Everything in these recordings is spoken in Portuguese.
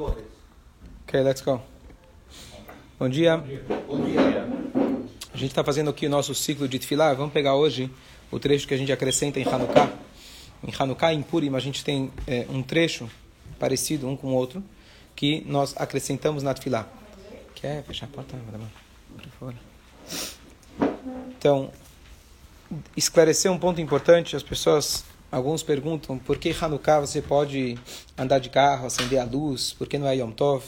Ok, let's go. Bom dia. Bom dia. A gente está fazendo aqui o nosso ciclo de Tfilah. Vamos pegar hoje o trecho que a gente acrescenta em Hanukkah. Em Hanukkah e em Purim a gente tem é, um trecho parecido um com o outro que nós acrescentamos na Tfilah. Quer fechar a porta, madame? Por favor. Então, esclarecer um ponto importante. As pessoas, alguns perguntam por que Hanukkah você pode andar de carro, acender a luz, por que não é Yom Tov?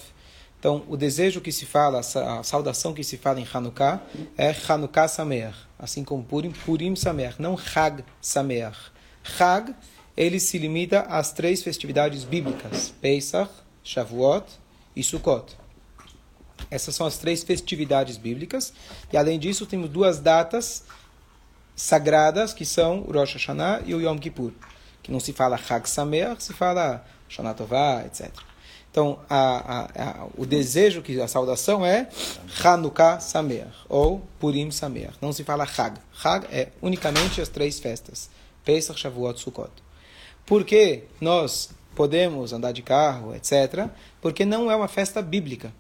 Então, o desejo que se fala, a saudação que se fala em Hanukkah é Hanukkah Sameach, assim como Purim, Purim Sameach, não Hag Sameach. Hag, ele se limita às três festividades bíblicas, Pesach, Shavuot e Sukkot. Essas são as três festividades bíblicas. E além disso, temos duas datas sagradas, que são o Rosh Hashanah e o Yom Kippur. Que não se fala Hag Sameach, se fala Shana Tovah, etc. Então, a, a, a, o desejo, que a saudação é Hanukkah Sameach, ou Purim Sameach. Não se fala Hag. Hag é unicamente as três festas. Pesach, Shavuot, Sukkot. Por que nós podemos andar de carro, etc.? Porque não é uma festa bíblica.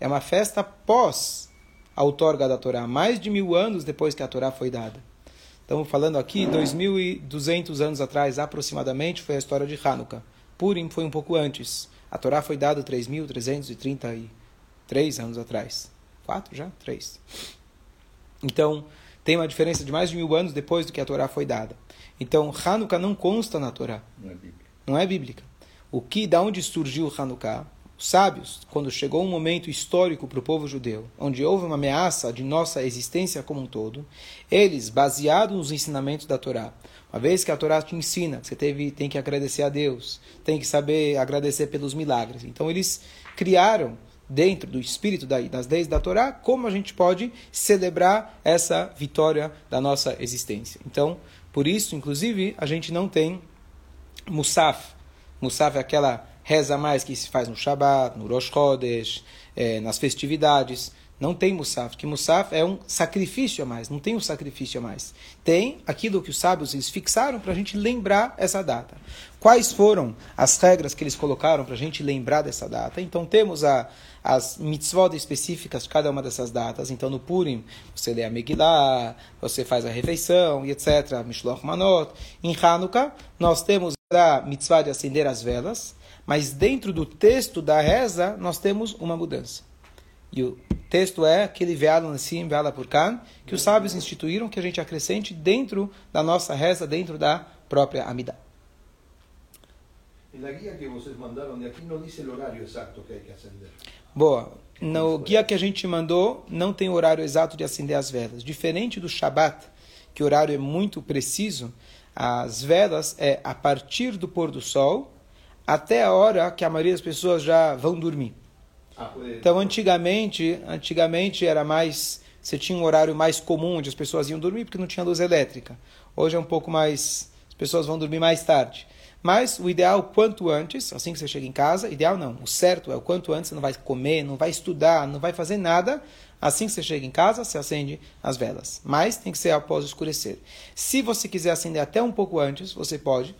É uma festa pós a outorga da Torá, mais de mil anos depois que a Torá foi dada. Estamos falando aqui, 2.200 anos atrás, aproximadamente, foi a história de Hanukkah. Purim foi um pouco antes. A Torá foi dada 3.333 anos atrás. Quatro já? Três. Então, tem uma diferença de mais de mil anos depois do que a Torá foi dada. Então, Hanukkah não consta na Torá. Não é bíblica. Não é bíblica. O que, da onde surgiu Hanukkah? Os sábios, quando chegou um momento histórico para o povo judeu, onde houve uma ameaça de nossa existência como um todo, eles, baseados nos ensinamentos da Torá, uma vez que a Torá te ensina você teve, tem que agradecer a Deus, tem que saber agradecer pelos milagres. Então eles criaram dentro do espírito das leis da Torá como a gente pode celebrar essa vitória da nossa existência. Então, por isso, inclusive, a gente não tem Musaf. Musaf é aquela reza mais que se faz no Shabat, no Rosh Chodesh, é, nas festividades. Não tem Musaf, que Musaf é um sacrifício a mais, não tem um sacrifício a mais. Tem aquilo que os sábios eles fixaram para a gente lembrar essa data. Quais foram as regras que eles colocaram para a gente lembrar dessa data? Então temos a, as mitzvot específicas de cada uma dessas datas. Então no Purim você lê a Megillah, você faz a refeição e etc. Mishloch Manot. Em Hanukkah nós temos a mitzvah de acender as velas, mas dentro do texto da reza nós temos uma mudança. E o texto é aquele veado assim, veala por cá, que os sábios instituíram que a gente acrescente dentro da nossa reza, dentro da própria Amidá. E na guia que vocês mandaram de aqui não diz o horário exato que hay que acender. Boa. No guia que a gente mandou, não tem horário exato de acender as velas. Diferente do Shabat, que o horário é muito preciso, as velas é a partir do pôr do sol até a hora que a maioria das pessoas já vão dormir. Ah. Então, antigamente, antigamente era mais, você tinha um horário mais comum onde as pessoas iam dormir porque não tinha luz elétrica. Hoje é um pouco mais, as pessoas vão dormir mais tarde. Mas o ideal quanto antes, assim que você chega em casa, ideal não, o certo é o quanto antes, você não vai comer, não vai estudar, não vai fazer nada. Assim que você chega em casa, você acende as velas. Mas tem que ser após escurecer. Se você quiser acender até um pouco antes, você pode.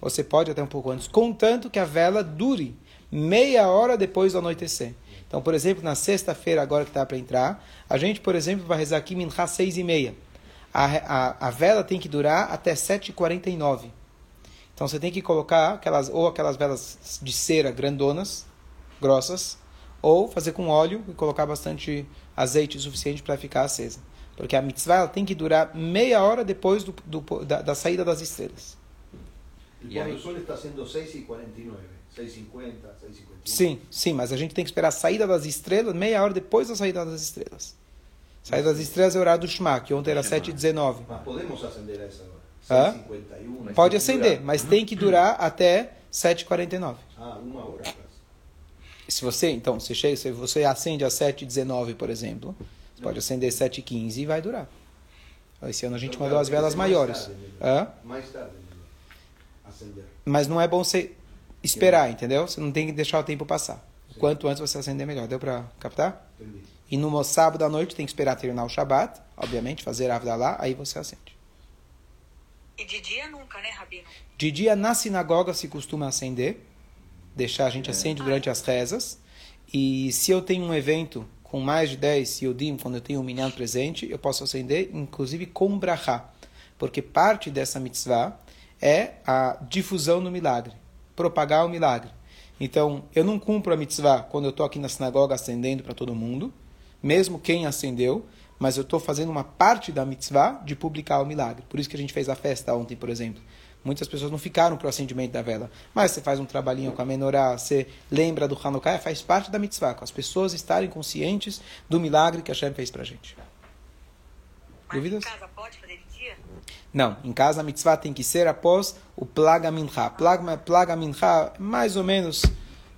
Você pode até um pouco antes, contanto que a vela dure meia hora depois do anoitecer. Então, por exemplo, na sexta-feira, agora que está para entrar, a gente, por exemplo, vai rezar aqui Minha seis e meia. A, a, a vela tem que durar até 7h49. Então, você tem que colocar aquelas, ou aquelas velas de cera grandonas, grossas, ou fazer com óleo e colocar bastante azeite suficiente para ficar acesa. Porque a mitzvah tem que durar meia hora depois do, do, da, da saída das estrelas. E quando o sol está sendo 6h49, 6h50, 6h51. Sim, sim, mas a gente tem que esperar a saída das estrelas meia hora depois da saída das estrelas. Saída das estrelas é o horário do Shema, que ontem era 7h19. Mas podemos acender essa hora? 6h51. mas Pode tem que acender, durar. mas tem que durar até 7h49. Ah, uma hora. Se você, então, você chega, se você acende às 7h19, por exemplo, você pode acender 7h15 e vai durar. Esse ano a gente Então, mandou as velas mais maiores. tarde, né? Hã? Mais tarde, melhor. Acender. Mas não é bom você esperar, entendeu? Você não tem que deixar o tempo passar. Sim. Quanto antes você acender, melhor. Deu para captar? Entendi. E no sábado à noite tem que esperar terminar o Shabat, obviamente, fazer a lá, aí você acende. E de dia nunca, né, Rabino? De dia na sinagoga se costuma acender, deixar, a gente acende durante as rezas. E se eu tenho um evento com mais de 10 Yodim, quando eu tenho um minyan presente, eu posso acender, inclusive com brachá. Porque parte dessa mitzvah é a difusão do milagre, propagar o milagre. Então, eu não cumpro a mitzvah quando eu estou aqui na sinagoga acendendo para todo mundo, mesmo quem acendeu, mas eu estou fazendo uma parte da mitzvah de publicar o milagre. Por isso que a gente fez a festa ontem, por exemplo. Muitas pessoas não ficaram para o acendimento da vela, mas você faz um trabalhinho com a menorá, você lembra do Hanukkah, faz parte da mitzvah, com as pessoas estarem conscientes do milagre que a Hashem fez para a gente. Mas Dúvidas? em casa pode? Não, em casa a mitzvah tem que ser após o Plaga Mincha. Plaga, plaga Mincha, mais ou menos,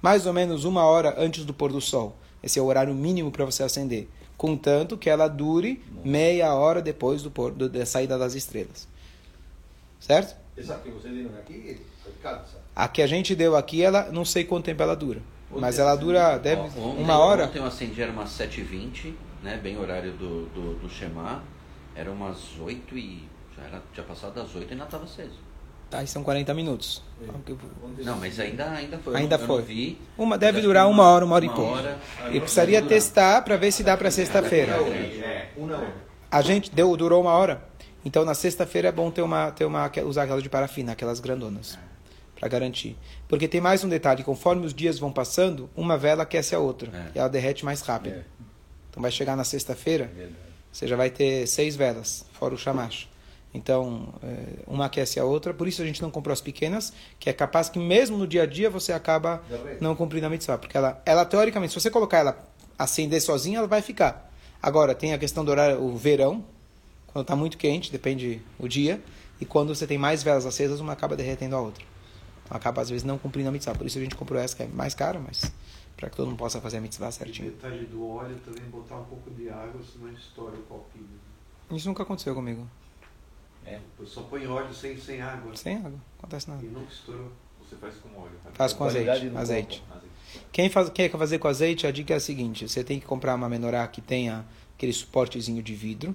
mais ou menos uma hora antes do pôr do sol. Esse é o horário mínimo para você acender. Contanto que ela dure meia hora depois do pôr, do, da saída das estrelas. Certo? Essa que vocês deram aqui, a que a gente deu aqui, ela não sei quanto tempo ela dura. Mas ela dura, deve, ontem, uma hora. Ontem eu acendi, era umas 7h20, né, bem horário do, do, do Shema. Era umas 8 e... Já era tinha passado das 8 e ainda estava aceso. Aí são 40 minutos. Não, mas ainda, ainda foi. Ainda eu foi. não vi. Uma deve durar uma, hora, uma hora uma e pouco. hora. E precisaria testar para ver se dá para sexta-feira. É, uma hora. A gente deu, durou uma hora. Então na sexta-feira é bom ter uma, ter uma, usar aquela de parafina, aquelas grandonas, para garantir. Porque tem mais um detalhe: conforme os dias vão passando, uma vela aquece a outra É. e ela derrete mais rápido. É. Então vai chegar na sexta-feira, Verdade. você já vai ter seis velas, fora o chamash. Então, é, uma aquece a outra, por isso a gente não comprou as pequenas, que é capaz que mesmo no dia a dia você acaba não cumprindo a mitzvah. Porque ela, ela teoricamente, se você colocar ela acender sozinha, ela vai ficar. Agora, tem a questão do horário, o verão, quando está muito quente, depende o dia, e quando você tem mais velas acesas, uma acaba derretendo a outra. Então, acaba às vezes não cumprindo a mitzvah. Por isso a gente comprou essa, que é mais cara, mas para que todo mundo possa fazer a mitzvah E certinho. detalhe do óleo também botar um pouco de água, senão estoura o copinho. Isso nunca aconteceu comigo. Eu só põe óleo sem, sem água. Sem água, não acontece nada. E nunca estourou. Você faz com óleo. Faz com azeite. azeite. copo. Quem, faz, quem quer fazer com azeite, a dica é a seguinte: você tem que comprar uma menorá que tenha aquele suportezinho de vidro.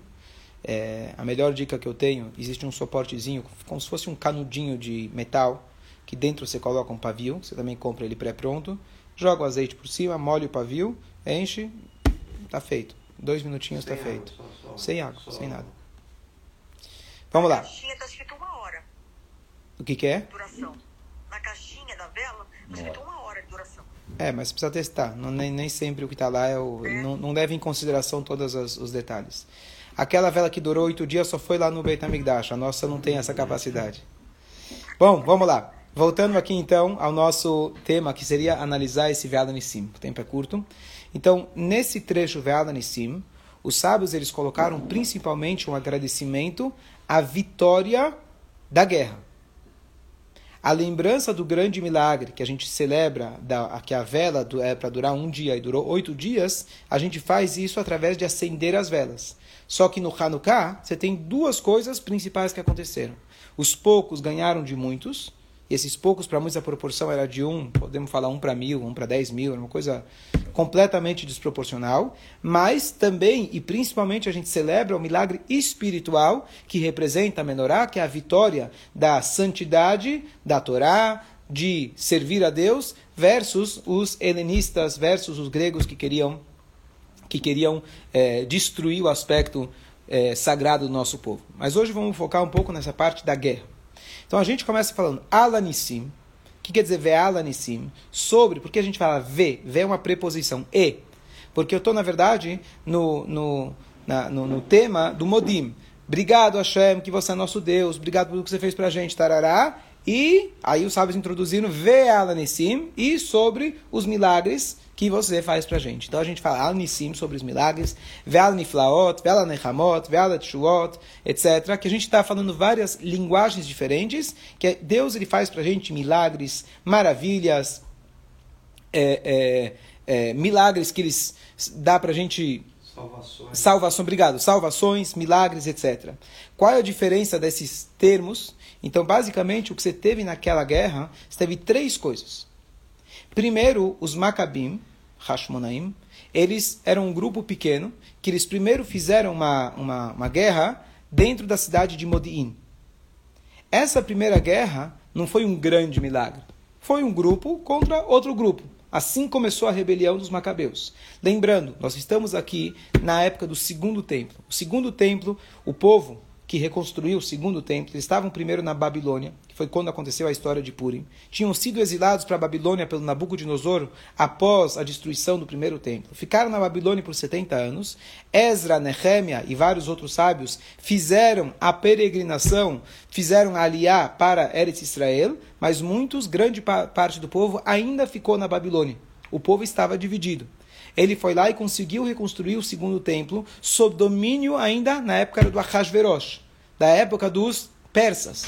É, a melhor dica que eu tenho: existe um suportezinho, como se fosse um canudinho de metal, que dentro você coloca um pavio. Você também compra ele pré-pronto. Joga o azeite por cima, molha o pavio, enche, tá feito. Dois minutinhos está feito. só- só- Sem água, só- sem nada. Vamos Na lá. caixinha está escrito uma hora O que, que é? duração. Na caixinha da vela está escrito uma hora de duração. É, mas precisa testar. Não, nem, nem sempre o que está lá é o. Não, não leva em consideração todos as- os detalhes. Aquela vela que durou oito dias só foi lá no Beit HaMikdash. A nossa não tem essa capacidade. Bom, vamos lá. Voltando aqui então ao nosso tema, que seria analisar esse Ve'ala Nissim. O tempo é curto. Então, nesse trecho Ve'ala Nissim, os sábios eles colocaram principalmente um agradecimento à vitória da guerra. A lembrança do grande milagre que a gente celebra, da, que a vela du- é para durar um dia e durou oito dias, a gente faz isso através de acender as velas. Só que no Hanukkah, você tem duas coisas principais que aconteceram. Os poucos ganharam de muitos, e esses poucos, para muitos, a proporção era de um, podemos falar um para mil, um para dez mil, era uma coisa completamente desproporcional. Mas também, e principalmente, a gente celebra o milagre espiritual que representa a menorá, que é a vitória da santidade da Torá, de servir a Deus, versus os helenistas, versus os gregos que queriam que queriam eh, destruir o aspecto eh, sagrado do nosso povo. Mas hoje vamos focar um pouco nessa parte da guerra. Então a gente começa falando Alanissim. Que quer dizer ver Alanissim? Sobre, porque a gente fala ve, ve é uma preposição e. Porque eu estou, na verdade, no, no, na- no, no tema do Modim. Obrigado, Hashem, que você é nosso Deus. Obrigado pelo que você fez pra gente, tarará. E aí os sábios introduziram ve Alanissim e sobre os milagres que você faz pra gente. Então a gente fala Al-Nissim sobre os milagres, Ve'al Niflaot, Ve'al Nechamot, Ve'al Tshuot, etc. Que a gente está falando várias linguagens diferentes, que Deus ele faz pra gente milagres, maravilhas, é, é, é, milagres que eles dá pra gente Salvações. Salvação, obrigado. Salvações, milagres, etc. Qual é a diferença desses termos? Então, basicamente, o que você teve naquela guerra, você teve três coisas. Primeiro, os Maccabim, Hashmonaim, eles eram um grupo pequeno, que eles primeiro fizeram uma, uma, uma guerra dentro da cidade de Modi'in. Essa primeira guerra não foi um grande milagre. foi um grupo contra outro grupo. Assim começou a rebelião dos Macabeus. Lembrando, nós estamos aqui na época do segundo templo. O segundo templo, o povo que reconstruiu o segundo templo, eles estavam primeiro na Babilônia, que foi quando aconteceu a história de Purim. Tinham sido exilados para a Babilônia pelo Nabucodonosor após a destruição do primeiro templo. Ficaram na Babilônia por 70 anos. Ezra, Nehemia e vários outros sábios fizeram a peregrinação, fizeram aliar para Eretz Israel, mas muitos, grande parte do povo, ainda ficou na Babilônia. O povo estava dividido ele foi lá e conseguiu reconstruir o segundo templo sob domínio ainda na época do Ahasverosh, da época dos persas.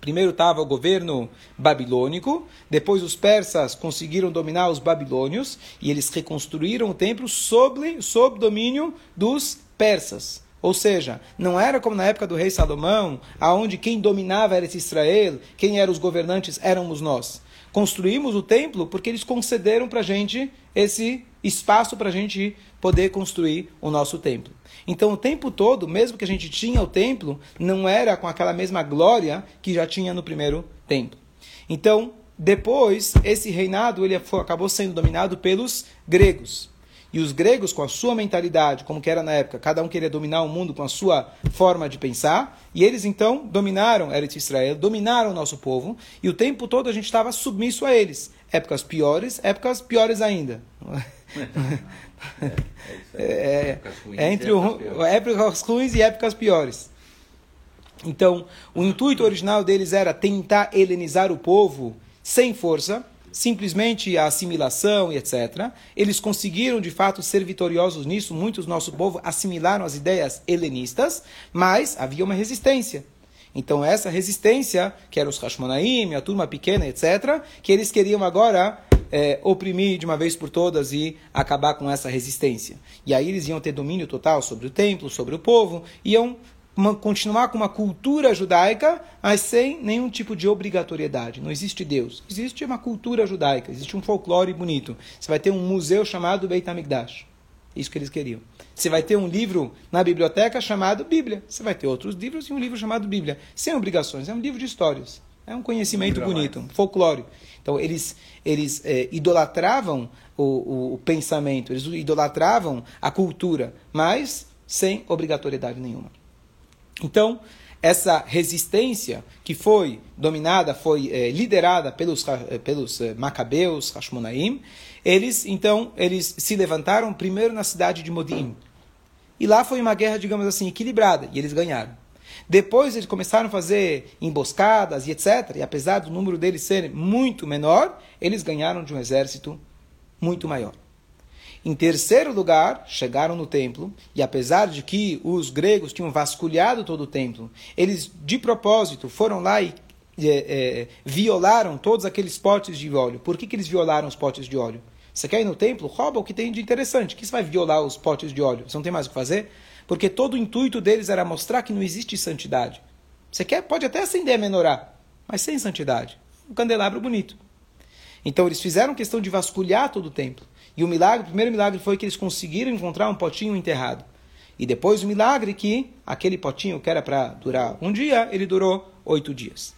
Primeiro estava o governo babilônico, depois os persas conseguiram dominar os babilônios e eles reconstruíram o templo sob, sob domínio dos persas. Ou seja, não era como na época do rei Salomão, aonde quem dominava era Israel, quem eram os governantes éramos nós. Construímos o templo porque eles concederam para a gente esse espaço para a gente poder construir o nosso templo. Então, o tempo todo, mesmo que a gente tinha o templo, não era com aquela mesma glória que já tinha no primeiro templo. Então, depois, esse reinado ele acabou sendo dominado pelos gregos. E os gregos, com a sua mentalidade, como que era na época, cada um queria dominar o mundo com a sua forma de pensar, e eles então dominaram Eretz Israel, dominaram o nosso povo, e o tempo todo a gente estava submisso a eles. Épocas piores, épocas piores ainda. É, é, é, entre o, épocas ruins e épocas piores. Então, o intuito original deles era tentar helenizar o povo sem força, simplesmente a assimilação e etc. Eles conseguiram, de fato, ser vitoriosos nisso. Muitos do nosso povo assimilaram as ideias helenistas, mas havia uma resistência. Então, essa resistência, que eram os Hashmonaim, a turma pequena, etc., que eles queriam agora é, oprimir de uma vez por todas e acabar com essa resistência. E aí eles iam ter domínio total sobre o templo, sobre o povo, iam uma, continuar com uma cultura judaica, mas sem nenhum tipo de obrigatoriedade. Não existe Deus. Existe uma cultura judaica, existe um folclore bonito. Você vai ter um museu chamado Beit HaMikdash. Isso que eles queriam. Você vai ter um livro na biblioteca chamado Bíblia. Você vai ter outros livros e um livro chamado Bíblia. Sem obrigações. É um livro de histórias. É um conhecimento bonito, um folclore. Então, eles, eles é, idolatravam o, o, o pensamento, eles idolatravam a cultura, mas sem obrigatoriedade nenhuma. Então, essa resistência que foi dominada, foi é, liderada pelos, eh, pelos é, macabeus, Hashmonaim, eles, então, eles se levantaram primeiro na cidade de Modim. E lá foi uma guerra, digamos assim, equilibrada, e eles ganharam. Depois eles começaram a fazer emboscadas e etc. E apesar do número deles ser muito menor, eles ganharam de um exército muito maior. Em terceiro lugar, chegaram no templo, e apesar de que os gregos tinham vasculhado todo o templo, eles de propósito foram lá e é, é, violaram todos aqueles potes de óleo. Por que, que eles violaram os potes de óleo? Você quer ir no templo? Rouba o que tem de interessante. que você vai violar os potes de óleo? Você não tem mais o que fazer? Porque todo o intuito deles era mostrar que não existe santidade. Você quer, pode até acender a menorá, mas sem santidade. Um candelabro bonito. Então eles fizeram questão de vasculhar todo o templo. E o milagre, o primeiro milagre foi que eles conseguiram encontrar um potinho enterrado. E depois o milagre que aquele potinho que era para durar um dia, ele durou oito dias.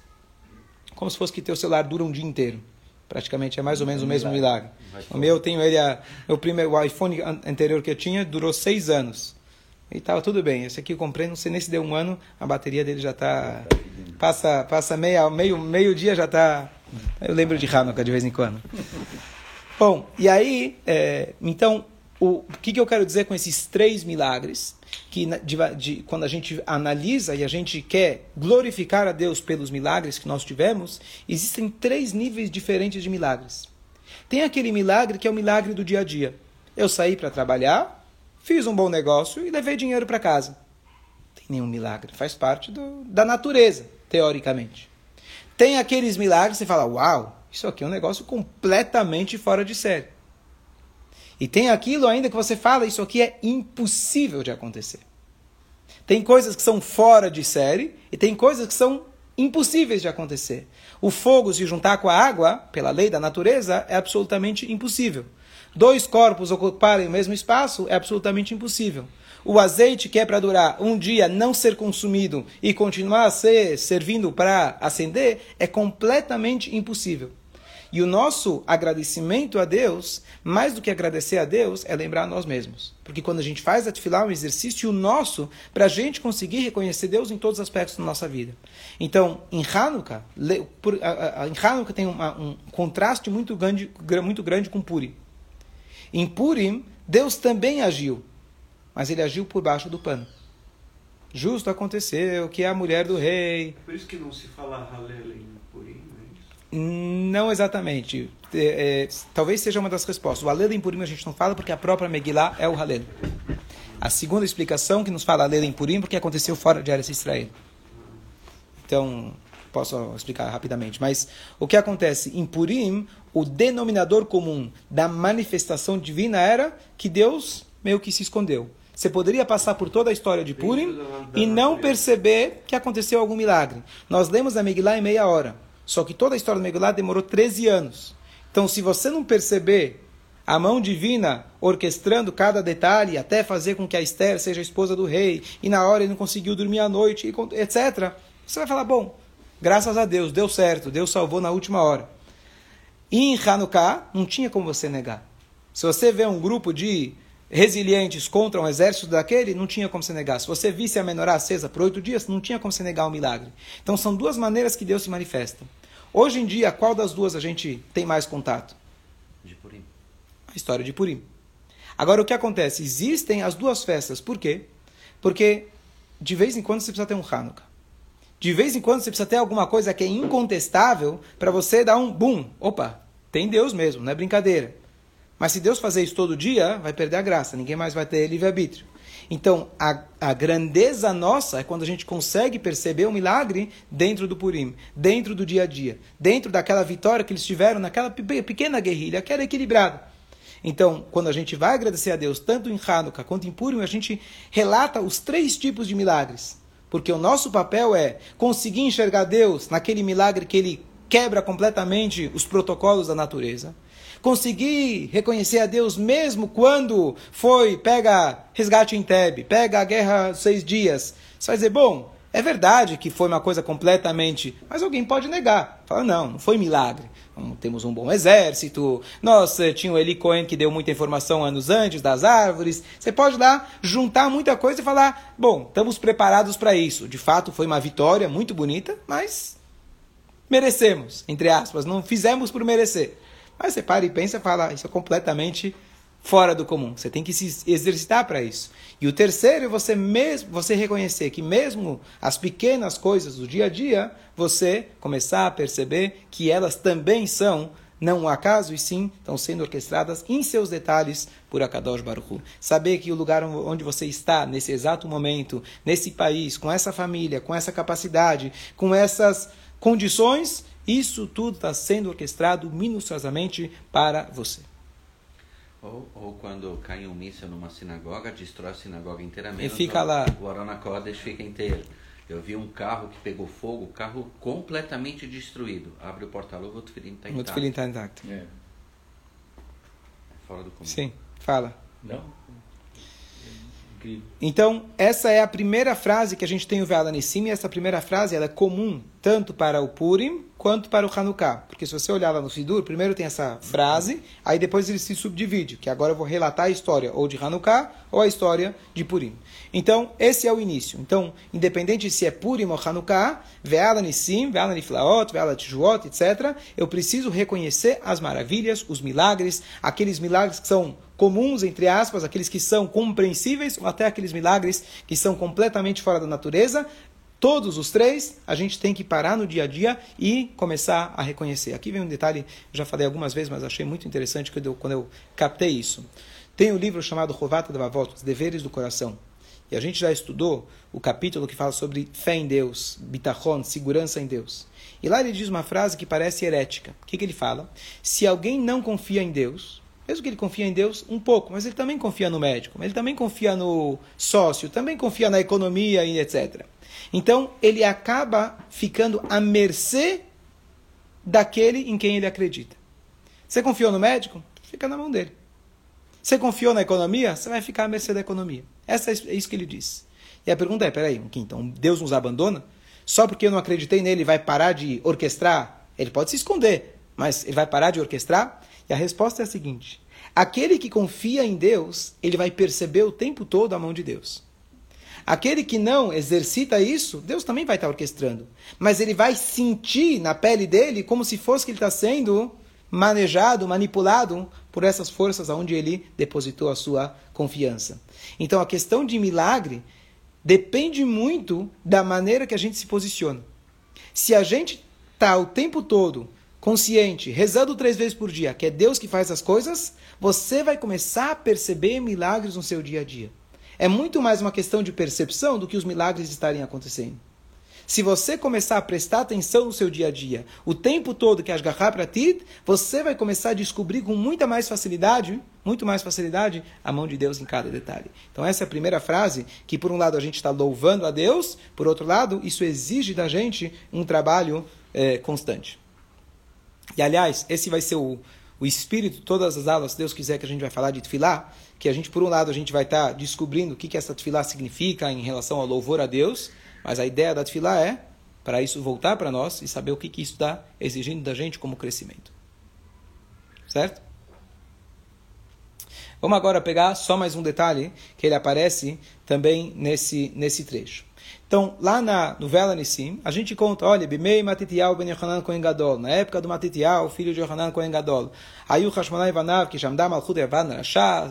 Como se fosse que teu celular dura um dia inteiro. Praticamente é mais ou menos o mesmo milagre. O meu, eu tenho ele, a, o primeiro o iPhone anterior que eu tinha durou seis anos. E estava tudo bem. Esse aqui eu comprei, não sei nem se deu um ano, a bateria dele já está... Passa, passa meia, meio, meio dia já está... Eu lembro de Hanukkah de vez em quando. Bom, e aí, é, então, o, o que, que eu quero dizer com esses três milagres? Que de, de, quando a gente analisa e a gente quer glorificar a Deus pelos milagres que nós tivemos, existem três níveis diferentes de milagres. Tem aquele milagre que é o milagre do dia a dia. Eu saí para trabalhar, fiz um bom negócio e levei dinheiro para casa. Não tem nenhum milagre, faz parte do, da natureza, teoricamente. Tem aqueles milagres você fala, uau, isso aqui é um negócio completamente fora de série. E tem aquilo ainda que você fala, isso aqui é impossível de acontecer. Tem coisas que são fora de série e tem coisas que são impossíveis de acontecer. O fogo se juntar com a água, pela lei da natureza, é absolutamente impossível. Dois corpos ocuparem o mesmo espaço é absolutamente impossível o azeite que é para durar um dia não ser consumido e continuar a ser servindo para acender é completamente impossível. E o nosso agradecimento a Deus, mais do que agradecer a Deus, é lembrar a nós mesmos. Porque quando a gente faz a Tefilá, um exercício nosso para a gente conseguir reconhecer Deus em todos os aspectos da nossa vida. Então, em Hanukkah, em Hanukkah tem uma, um contraste muito grande, muito grande com Purim. Em Purim, Deus também agiu, mas ele agiu por baixo do pano. Justo aconteceu que a mulher do rei. Por isso que não se fala Halel em Purim, não é? Não exatamente. É, é, talvez seja uma das respostas. O Halel em Purim a gente não fala porque a própria Megillah é o Halel. A segunda explicação que nos fala Halel em Purim porque aconteceu fora de Eretz Israel. Então, posso explicar rapidamente. Mas o que acontece? Em Purim, o denominador comum da manifestação divina era que Deus meio que se escondeu. Você poderia passar por toda a história de Purim e não perceber que aconteceu algum milagre. Nós lemos a Megillah em meia hora. Só que toda a história da Megillah demorou 13 anos. Então, se você não perceber a mão divina orquestrando cada detalhe, até fazer com que a Esther seja a esposa do rei, e na hora ele não conseguiu dormir à noite, etc., você vai falar, bom, graças a Deus, deu certo, Deus salvou na última hora. E em Hanukkah, não tinha como você negar. Se você vê um grupo de resilientes contra um exército daquele, não tinha como se negar. Se você visse a menorá acesa por oito dias, não tinha como se negar o milagre. Então são duas maneiras que Deus se manifesta. Hoje em dia, qual das duas a gente tem mais contato? De Purim. A história de Purim. Agora, o que acontece? Existem as duas festas. Por quê? Porque de vez em quando você precisa ter um Hanukkah. De vez em quando você precisa ter alguma coisa que é incontestável para você dar um boom. Opa, tem Deus mesmo, não é brincadeira. Mas se Deus fazer isso todo dia, vai perder a graça, ninguém mais vai ter livre-arbítrio. Então, a, a grandeza nossa é quando a gente consegue perceber o milagre dentro do Purim, dentro do dia a dia, dentro daquela vitória que eles tiveram naquela pequena guerrilha, que era equilibrada. Então, quando a gente vai agradecer a Deus, tanto em Hanukkah quanto em Purim, a gente relata os três tipos de milagres. Porque o nosso papel é conseguir enxergar Deus naquele milagre que ele quebra completamente os protocolos da natureza conseguir reconhecer a Deus mesmo quando foi, pega resgate em Tebe, pega a guerra seis dias. Você vai dizer, bom, é verdade que foi uma coisa completamente. Mas alguém pode negar. Fala, não, não foi milagre. Temos um bom exército. Nós eh, tinha o Eli Cohen que deu muita informação anos antes das árvores. Você pode lá juntar muita coisa e falar: bom, estamos preparados para isso. De fato, foi uma vitória muito bonita, mas merecemos, entre aspas. Não fizemos por merecer. Aí você para e pensa e fala, isso é completamente fora do comum. Você tem que se exercitar para isso. E o terceiro é você mesmo, você reconhecer que mesmo as pequenas coisas do dia a dia, você começar a perceber que elas também são não um acaso, e sim estão sendo orquestradas em seus detalhes por Akadosh Baruch Hu. Saber que o lugar onde você está, nesse exato momento, nesse país, com essa família, com essa capacidade, com essas condições, isso tudo está sendo orquestrado minuciosamente para você. Ou, ou quando cai um míssil numa sinagoga, destrói a sinagoga inteiramente. E fica lá. O Arona Kodesh fica inteiro. Eu vi um carro que pegou fogo, o carro completamente destruído. Abre o porta-luva, o tefilim está intacto. O tefilim está intacto. É. Fora do comum. Sim, fala. Não? Então, essa é a primeira frase que a gente tem o Ve'ala Nissim, e essa primeira frase ela é comum tanto para o Purim quanto para o Hanukkah. Porque se você olhar lá no Sidur, primeiro tem essa frase, aí depois ele se subdivide, que agora eu vou relatar a história ou de Hanukkah ou a história de Purim. Então, esse é o início. Então, independente se é Purim ou Hanukkah, Ve'ala Nissim, Ve'ala Niflaot, Ve'ala Tijuot, etc., eu preciso reconhecer as maravilhas, os milagres, aqueles milagres que são comuns, entre aspas, aqueles que são compreensíveis, ou até aqueles milagres que são completamente fora da natureza, todos os três, a gente tem que parar no dia a dia e começar a reconhecer. Aqui vem um detalhe, já falei algumas vezes, mas achei muito interessante quando eu, quando eu captei isso. Tem um livro chamado Rovata de Vavot, Os Deveres do Coração. E a gente já estudou o capítulo que fala sobre fé em Deus, bitachon, segurança em Deus. E lá ele diz uma frase que parece herética. O que, que ele fala? Se alguém não confia em Deus, mesmo que ele confia em Deus um pouco, mas ele também confia no médico, ele também confia no sócio, também confia na economia e etc. Então, ele acaba ficando à mercê daquele em quem ele acredita. Você confiou no médico? Fica na mão dele. Você confiou na economia? Você vai ficar à mercê da economia. Essa é isso que ele diz. E a pergunta é, peraí, então Deus nos abandona? Só porque eu não acreditei nele vai parar de orquestrar? Ele pode se esconder, mas ele vai parar de orquestrar? E a resposta é a seguinte: aquele que confia em Deus, ele vai perceber o tempo todo a mão de Deus. Aquele que não exercita isso, Deus também vai estar orquestrando. Mas ele vai sentir na pele dele como se fosse que ele está sendo manejado, manipulado por essas forças aonde ele depositou a sua confiança. Então a questão de milagre depende muito da maneira que a gente se posiciona. Se a gente está o tempo todo consciente, rezando três vezes por dia, que é Deus que faz as coisas, você vai começar a perceber milagres no seu dia a dia. É muito mais uma questão de percepção do que os milagres estarem acontecendo. Se você começar a prestar atenção no seu dia a dia, o tempo todo que Ashgaha para ti, você vai começar a descobrir com muita mais facilidade, muito mais facilidade, a mão de Deus em cada detalhe. Então essa é a primeira frase que por um lado a gente está louvando a Deus, por outro lado isso exige da gente um trabalho é, constante. E aliás, esse vai ser o, o espírito, todas as aulas, se Deus quiser que a gente vai falar de Tfilá, que a gente, por um lado, a gente vai estar tá descobrindo o que, que essa Tfilá significa em relação ao louvor a Deus, mas a ideia da Tfilá é para isso voltar para nós e saber o que, que isso está exigindo da gente como crescimento. Certo? Vamos agora pegar só mais um detalhe que ele aparece também nesse, nesse trecho. Então, lá na novela Nissim, a gente conta, olha, Bimei Matitial ben Yohanan Kohen Gadol, na época do Matitial, filho de Yohanan Kohen Gadol. Aí o Hashmonai Vanav, que Shamdam Malchut Evan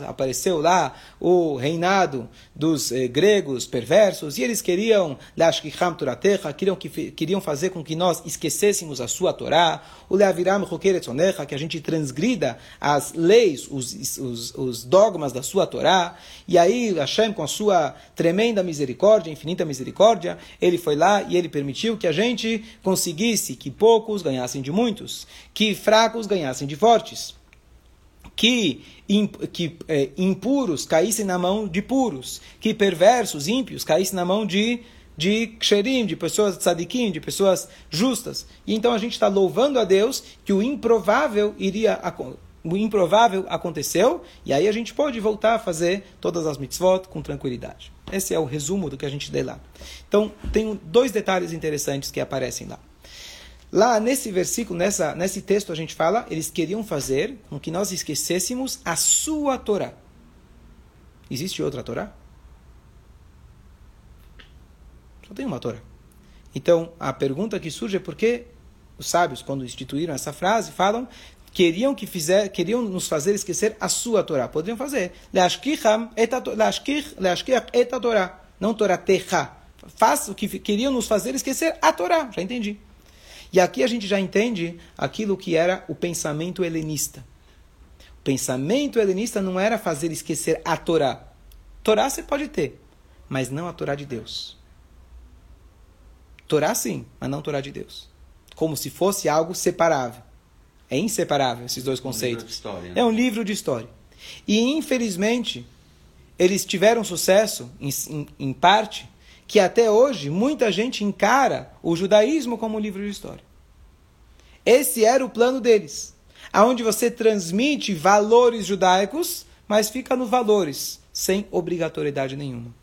apareceu lá o reinado dos eh, gregos perversos, e eles queriam, Lashkicham Turatecha, queriam, que, queriam fazer com que nós esquecêssemos a sua Torá, o Leaviram Chokeretzonecha, que a gente transgrida as leis, os, os, os dogmas da sua Torá, e aí Hashem, com a sua tremenda misericórdia, infinita misericórdia, ele foi lá e ele permitiu que a gente conseguisse que poucos ganhassem de muitos, que fracos ganhassem de fortes que, que é, impuros caíssem na mão de puros, que perversos, ímpios, caíssem na mão de de ksherim, de pessoas tzadikim, de pessoas justas. E então a gente está louvando a Deus que o improvável iria o improvável aconteceu, e aí a gente pode voltar a fazer todas as mitzvot com tranquilidade. Esse é o resumo do que a gente dê lá. Então, tem dois detalhes interessantes que aparecem lá. Lá nesse versículo, nessa, nesse texto, a gente fala, eles queriam fazer com que nós esquecêssemos a sua Torá. Existe outra Torá? Só tem uma Torá. Então, a pergunta que surge é por que os sábios, quando instituíram essa frase, falam queriam que fizer, queriam nos fazer esquecer a sua Torá. Poderiam fazer. et Torá. Não Torá techa. Faz o que queriam nos fazer esquecer a Torá. Já entendi. E aqui a gente já entende aquilo que era o pensamento helenista. O pensamento helenista não era fazer esquecer a Torá. Torá você pode ter, mas não a Torá de Deus. Torá sim, mas não Torá de Deus. Como se fosse algo separável. É inseparável esses dois conceitos. Um história, né? É um livro de história. E infelizmente, eles tiveram sucesso, em, em, em parte, que até hoje muita gente encara o judaísmo como um livro de história. Esse era o plano deles, aonde você transmite valores judaicos, mas fica nos valores, sem obrigatoriedade nenhuma.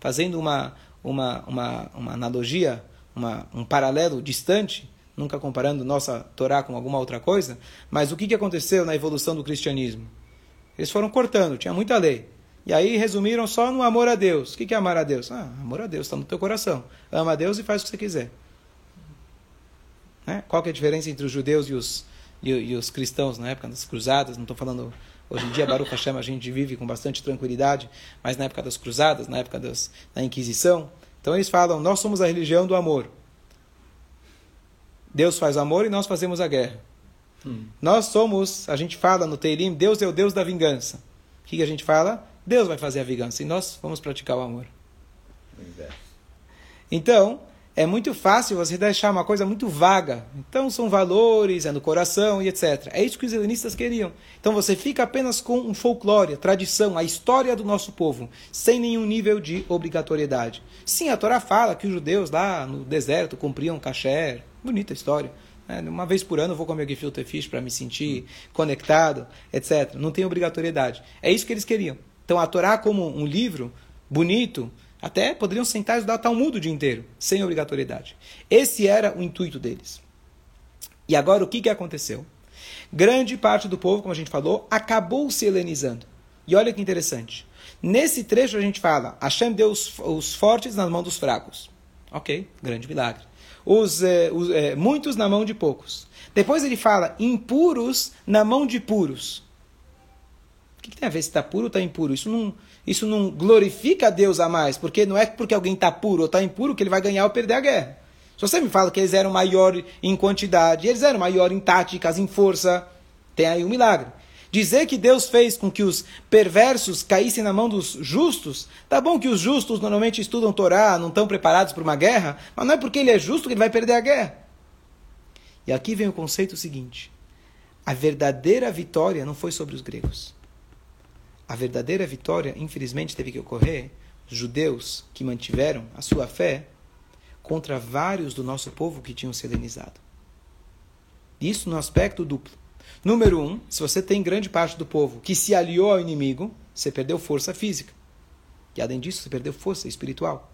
Fazendo uma, uma, uma, uma analogia, uma, um paralelo distante, nunca comparando nossa Torá com alguma outra coisa, mas o que, que aconteceu na evolução do cristianismo? Eles foram cortando, tinha muita lei. E aí resumiram só no amor a Deus. O que é amar a Deus? Ah, amor a Deus está no teu coração. Ama a Deus e faz o que você quiser. Né? Qual que é a diferença entre os judeus e os, e, e os cristãos na época das cruzadas? Não estou falando hoje em dia, Baruch Hashem, a gente vive com bastante tranquilidade, mas na época das cruzadas, na época das, da Inquisição, então eles falam: nós somos a religião do amor. Deus faz amor e nós fazemos a guerra. Hum. Nós somos, a gente fala no Teirim, Deus é o Deus da vingança. O que, que a gente fala? Deus vai fazer a vingança e nós vamos praticar o amor. Então, é muito fácil você deixar uma coisa muito vaga. Então, são valores, é no coração e etc. É isso que os helenistas queriam. Então, você fica apenas com um folclore, a tradição, a história do nosso povo, sem nenhum nível de obrigatoriedade. Sim, a Torá fala que os judeus lá no deserto cumpriam kasher. Bonita história. É, uma vez por ano eu vou comer gefilte fish para me sentir conectado, etc. Não tem obrigatoriedade. É isso que eles queriam. Então, a Torá como um livro bonito, até poderiam sentar e estudar Talmud o dia inteiro, sem obrigatoriedade. Esse era o intuito deles. E agora o que, que aconteceu? Grande parte do povo, como a gente falou, acabou se helenizando. E olha que interessante. Nesse trecho a gente fala, Hashem deu os, os fortes nas mãos dos fracos. Ok, grande milagre. Os, eh, os eh, muitos na mão de poucos. Depois ele fala, impuros na mão de puros. O que, que tem a ver se está puro ou está impuro? Isso não, isso não glorifica a Deus a mais, porque não é porque alguém está puro ou está impuro que ele vai ganhar ou perder a guerra. Se você me fala que eles eram maior em quantidade, eles eram maior em táticas, em força, tem aí um milagre. Dizer que Deus fez com que os perversos caíssem na mão dos justos, tá bom que os justos normalmente estudam Torá, não estão preparados para uma guerra, mas não é porque ele é justo que ele vai perder a guerra. E aqui vem o conceito seguinte: a verdadeira vitória não foi sobre os gregos. A verdadeira vitória, infelizmente, teve que ocorrer os judeus que mantiveram a sua fé contra vários do nosso povo que tinham se helenizado. Isso no aspecto duplo. Número um, se você tem grande parte do povo que se aliou ao inimigo, você perdeu força física. E além disso, você perdeu força espiritual.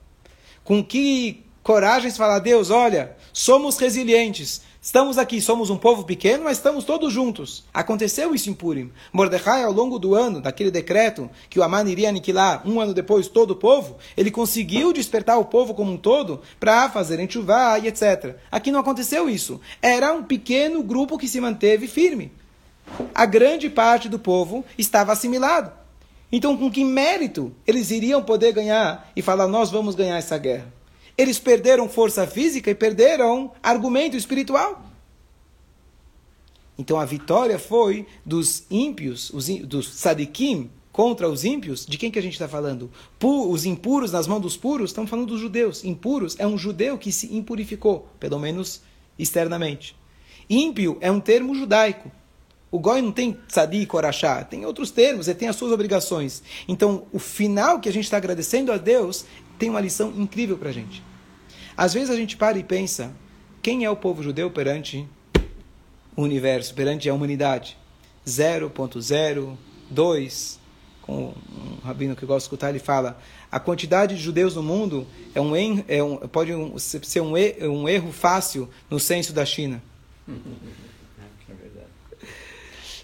Com que coragem você fala, Deus, olha, somos resilientes, Estamos aqui, somos um povo pequeno, mas estamos todos juntos. Aconteceu isso em Purim. Mordecai, ao longo do ano, daquele decreto que o Aman iria aniquilar um ano depois todo o povo, ele conseguiu despertar o povo como um todo para fazerem chuvá e etc. Aqui não aconteceu isso. Era um pequeno grupo que se manteve firme. A grande parte do povo estava assimilado. Então, com que mérito eles iriam poder ganhar e falar, nós vamos ganhar essa guerra? Eles perderam força física e perderam argumento espiritual. Então a vitória foi dos ímpios, os, dos sadikim contra os ímpios. De quem que a gente está falando? os impuros nas mãos dos puros? Estamos falando dos judeus. Impuros é um judeu que se impurificou, pelo menos externamente. Ímpio é um termo judaico. O goi não tem tzadi e korachá, tem outros termos, ele tem as suas obrigações. Então, o final que a gente está agradecendo a Deus tem uma lição incrível para a gente. Às vezes a gente para e pensa, quem é o povo judeu perante o universo, perante a humanidade? 0.02, com um rabino que eu gosto de escutar, ele fala, a quantidade de judeus no mundo é um, é um pode ser um, um erro fácil no censo da China.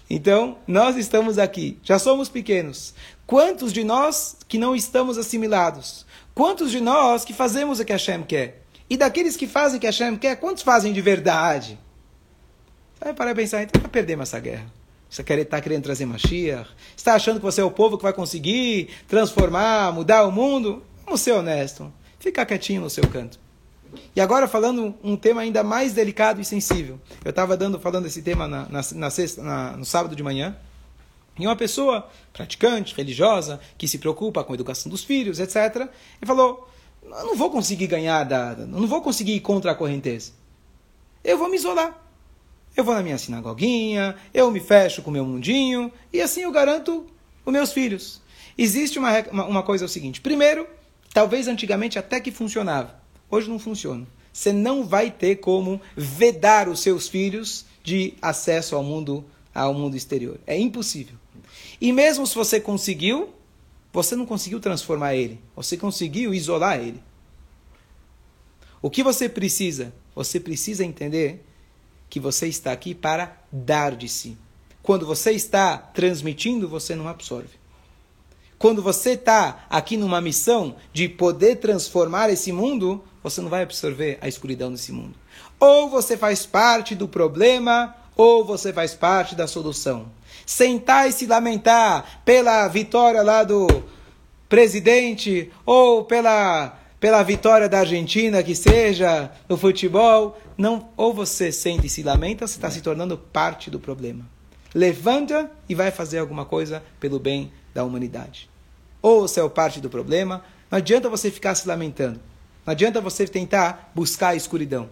Então, nós estamos aqui, já somos pequenos. Quantos de nós que não estamos assimilados? Quantos de nós que fazemos o que Hashem quer? E daqueles que fazem que Hashem quer, quantos fazem de verdade? Aí para pensar, então vai perder essa guerra. Você está querendo trazer Mashiach? Está achando que você é o povo que vai conseguir transformar, mudar o mundo? Vamos ser honesto. Fica quietinho no seu canto. E agora falando um tema ainda mais delicado e sensível. Eu estava dando falando esse tema na, na, na sexta, na, no sábado de manhã. E uma pessoa praticante, religiosa, que se preocupa com a educação dos filhos, etc. E falou: eu não vou conseguir ganhar da, não vou conseguir ir contra a correnteza. Eu vou me isolar. Eu vou na minha sinagoguinha, eu me fecho com o meu mundinho e assim eu garanto os meus filhos. Existe uma, uma, uma coisa é o seguinte: primeiro, talvez antigamente até que funcionava, hoje não funciona. Você não vai ter como vedar os seus filhos de acesso ao mundo ao mundo exterior. É impossível. E mesmo se você conseguiu, você não conseguiu transformar ele. Você conseguiu isolar ele. O que você precisa? Você precisa entender que você está aqui para dar de si. Quando você está transmitindo, você não absorve. Quando você está aqui numa missão de poder transformar esse mundo, você não vai absorver a escuridão desse mundo. Ou você faz parte do problema, ou você faz parte da solução sentar e se lamentar pela vitória lá do presidente ou pela, pela vitória da Argentina, que seja no futebol, não, ou você sente e se lamenta, você está se tornando parte do problema. Levanta e vai fazer alguma coisa pelo bem da humanidade. Ou você é parte do problema, não adianta você ficar se lamentando. Não adianta você tentar buscar a escuridão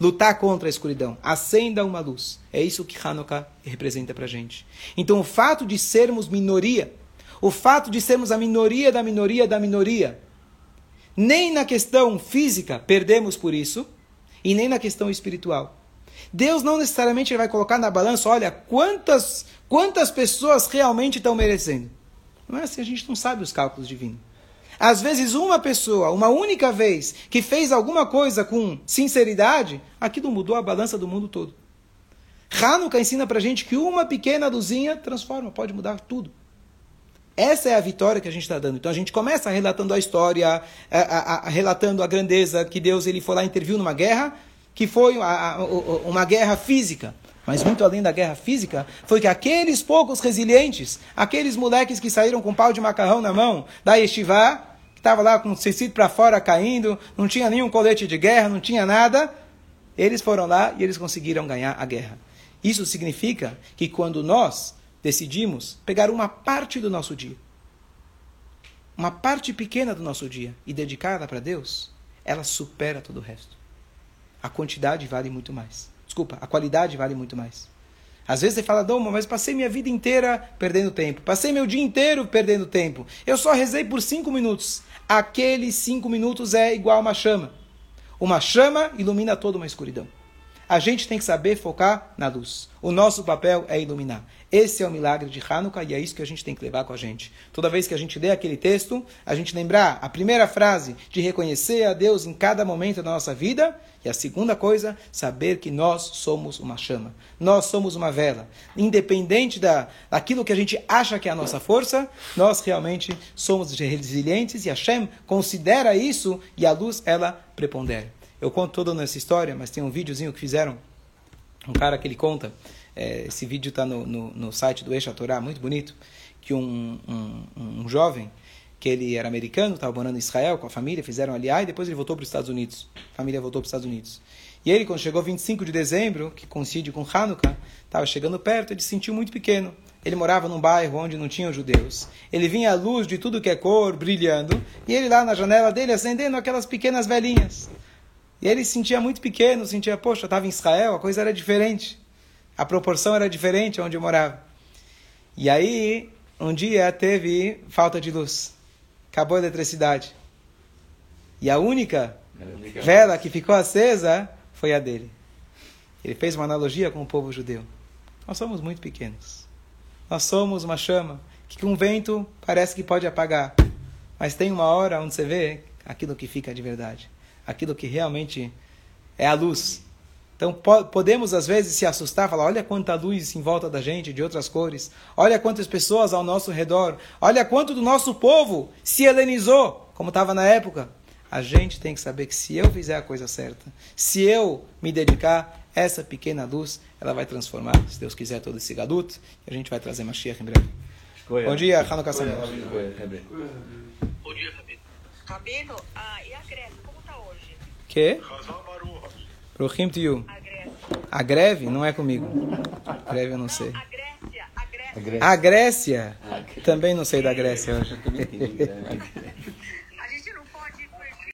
lutar contra a escuridão. Acenda uma luz. É isso que Hanukkah representa para a gente. Então, o fato de sermos minoria, o fato de sermos a minoria da minoria da minoria, nem na questão física perdemos por isso, e nem na questão espiritual. Deus não necessariamente vai colocar na balança, olha, quantas, quantas pessoas realmente estão merecendo. Não é assim, a gente não sabe os cálculos divinos. Às vezes, uma pessoa, uma única vez, que fez alguma coisa com sinceridade, aquilo mudou a balança do mundo todo. Hanukkah ensina para gente que uma pequena luzinha transforma, pode mudar tudo. Essa é a vitória que a gente está dando. Então a gente começa relatando a história, a, a, a, relatando a grandeza que Deus ele foi lá interviu numa guerra, que foi uma guerra física. Mas muito além da guerra física, foi que aqueles poucos resilientes, aqueles moleques que saíram com pau de macarrão na mão da Yeshiva, que estava lá com o tecido para fora caindo, não tinha nenhum colete de guerra, não tinha nada, eles foram lá e eles conseguiram ganhar a guerra. Isso significa que quando nós decidimos pegar uma parte do nosso dia, uma parte pequena do nosso dia e dedicá-la para Deus, ela supera todo o resto. A quantidade vale muito mais. Desculpa, a qualidade vale muito mais. Às vezes você fala, Doma, mas passei minha vida inteira perdendo tempo. Passei meu dia inteiro perdendo tempo. Eu só rezei por cinco minutos. Aqueles cinco minutos é igual uma chama. Uma chama ilumina toda uma escuridão. A gente tem que saber focar na luz. O nosso papel é iluminar. Esse é o milagre de Hanukkah e é isso que a gente tem que levar com a gente. Toda vez que a gente lê aquele texto, a gente lembrar a primeira frase de reconhecer a Deus em cada momento da nossa vida e a segunda coisa, saber que nós somos uma chama. Nós somos uma vela. Independente da, daquilo que a gente acha que é a nossa força, nós realmente somos resilientes e Hashem considera isso e a luz ela prepondera. Eu conto toda essa história, mas tem um videozinho que fizeram. Um cara que ele conta. É, esse vídeo está no, no, no, site do Eixa Torá, muito bonito. Que um, um, um jovem, que ele era americano, estava morando em Israel com a família, fizeram aliá e depois ele voltou para os Estados Unidos. A família voltou para os Estados Unidos. E ele, quando chegou 25 de dezembro, que coincide com Hanukkah, estava chegando perto, ele se sentiu muito pequeno. Ele morava num bairro onde não tinham judeus. Ele vinha à luz de tudo que é cor, brilhando, e ele lá na janela dele acendendo aquelas pequenas velhinhas. E ele se sentia muito pequeno, sentia, poxa, estava em Israel, a coisa era diferente. A proporção era diferente onde eu morava. E aí, um dia teve falta de luz. Acabou a eletricidade. E a única vela que ficou acesa foi a dele. Ele fez uma analogia com o povo judeu. Nós somos muito pequenos. Nós somos uma chama que com o vento parece que pode apagar. Mas tem uma hora onde você vê aquilo que fica de verdade aquilo que realmente é a luz. Então podemos às vezes se assustar, falar: olha quanta luz em volta da gente, de outras cores, olha quantas pessoas ao nosso redor, olha quanto do nosso povo se helenizou, como estava na época. A gente tem que saber que se eu fizer a coisa certa, se eu me dedicar, essa pequena luz, ela vai transformar, se Deus quiser, todo esse gaduto, e a gente vai trazer Mashiach em breve. Bom dia, Hanukkah Sameach. Bom dia, Rabino. Rabino, ah, e a Grécia? Que? Prohim to you. A greve não é comigo. A greve eu não sei. A Grécia. A Grécia. Também não sei da Grécia hoje.